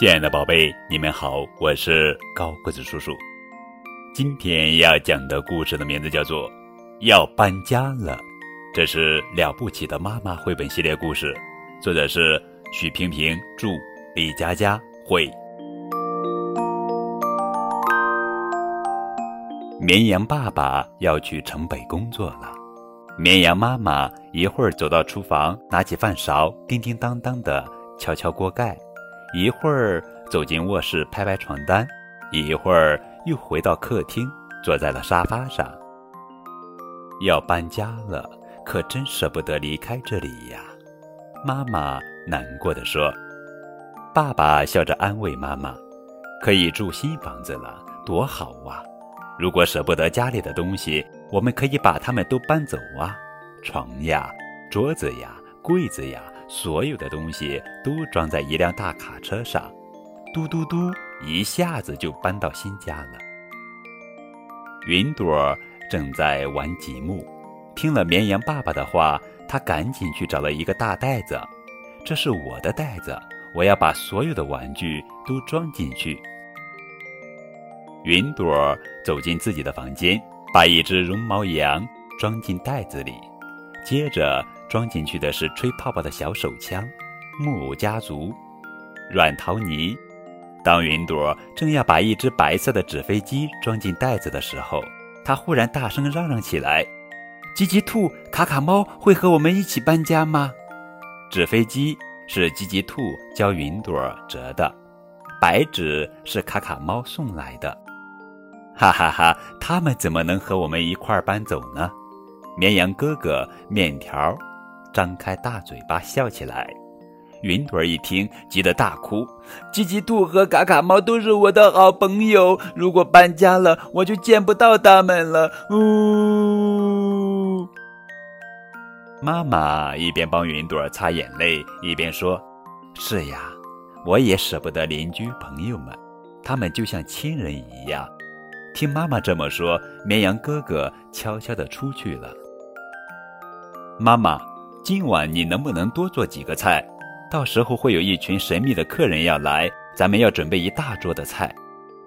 亲爱的宝贝，你们好，我是高个子叔叔。今天要讲的故事的名字叫做《要搬家了》，这是了不起的妈妈绘本系列故事，作者是许平平著，李佳佳绘。绵羊爸爸要去城北工作了，绵羊妈妈一会儿走到厨房，拿起饭勺，叮叮当当的敲敲锅盖。一会儿走进卧室拍拍床单，一会儿又回到客厅坐在了沙发上。要搬家了，可真舍不得离开这里呀！妈妈难过的说。爸爸笑着安慰妈妈：“可以住新房子了，多好啊！如果舍不得家里的东西，我们可以把它们都搬走啊，床呀，桌子呀，柜子呀。”所有的东西都装在一辆大卡车上，嘟嘟嘟，一下子就搬到新家了。云朵正在玩积木，听了绵羊爸爸的话，他赶紧去找了一个大袋子。这是我的袋子，我要把所有的玩具都装进去。云朵走进自己的房间，把一只绒毛羊装进袋子里，接着。装进去的是吹泡泡的小手枪，木偶家族，软陶泥。当云朵正要把一只白色的纸飞机装进袋子的时候，他忽然大声嚷嚷起来：“吉吉兔、卡卡猫会和我们一起搬家吗？”纸飞机是吉吉兔教云朵折的，白纸是卡卡猫送来的。哈哈哈，他们怎么能和我们一块儿搬走呢？绵羊哥哥，面条。张开大嘴巴笑起来，云朵儿一听，急得大哭：“吉吉兔和卡卡猫都是我的好朋友，如果搬家了，我就见不到他们了。”呜！妈妈一边帮云朵儿擦眼泪，一边说：“是呀，我也舍不得邻居朋友们，他们就像亲人一样。”听妈妈这么说，绵羊哥哥悄悄地出去了。妈妈。今晚你能不能多做几个菜？到时候会有一群神秘的客人要来，咱们要准备一大桌的菜。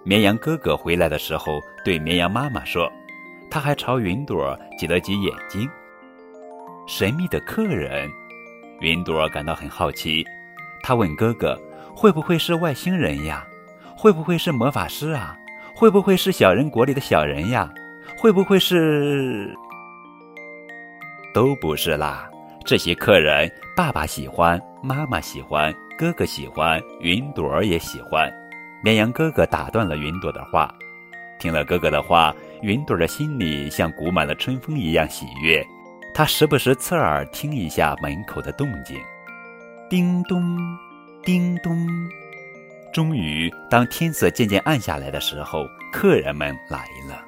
绵羊哥哥回来的时候对绵羊妈妈说，他还朝云朵挤了挤眼睛。神秘的客人，云朵感到很好奇，他问哥哥：“会不会是外星人呀？会不会是魔法师啊？会不会是小人国里的小人呀？会不会是……都不是啦。”这些客人，爸爸喜欢，妈妈喜欢，哥哥喜欢，云朵也喜欢。绵羊哥哥打断了云朵的话，听了哥哥的话，云朵的心里像鼓满了春风一样喜悦。他时不时侧耳听一下门口的动静，叮咚，叮咚。终于，当天色渐渐暗下来的时候，客人们来了。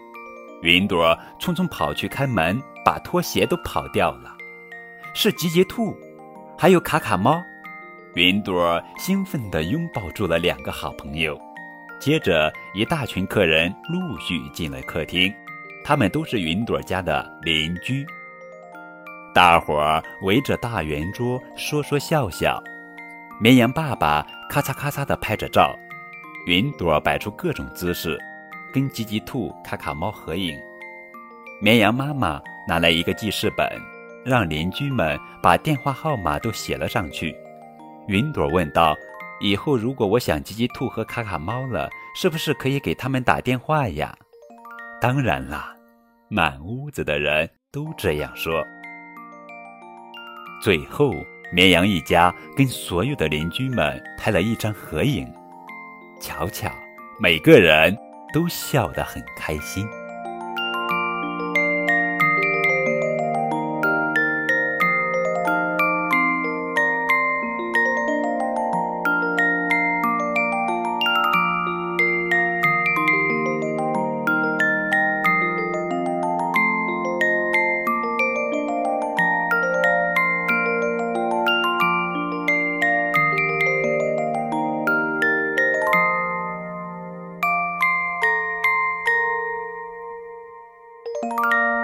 云朵匆匆跑去开门，把拖鞋都跑掉了。是吉吉兔，还有卡卡猫。云朵兴奋地拥抱住了两个好朋友。接着，一大群客人陆续进了客厅，他们都是云朵家的邻居。大伙儿围着大圆桌说说笑笑。绵羊爸爸咔嚓咔嚓地拍着照，云朵摆出各种姿势，跟吉吉兔、卡卡猫合影。绵羊妈妈拿来一个记事本。让邻居们把电话号码都写了上去。云朵问道：“以后如果我想吉吉兔和卡卡猫了，是不是可以给他们打电话呀？”“当然啦！”满屋子的人都这样说。最后，绵羊一家跟所有的邻居们拍了一张合影。瞧瞧，每个人都笑得很开心。Música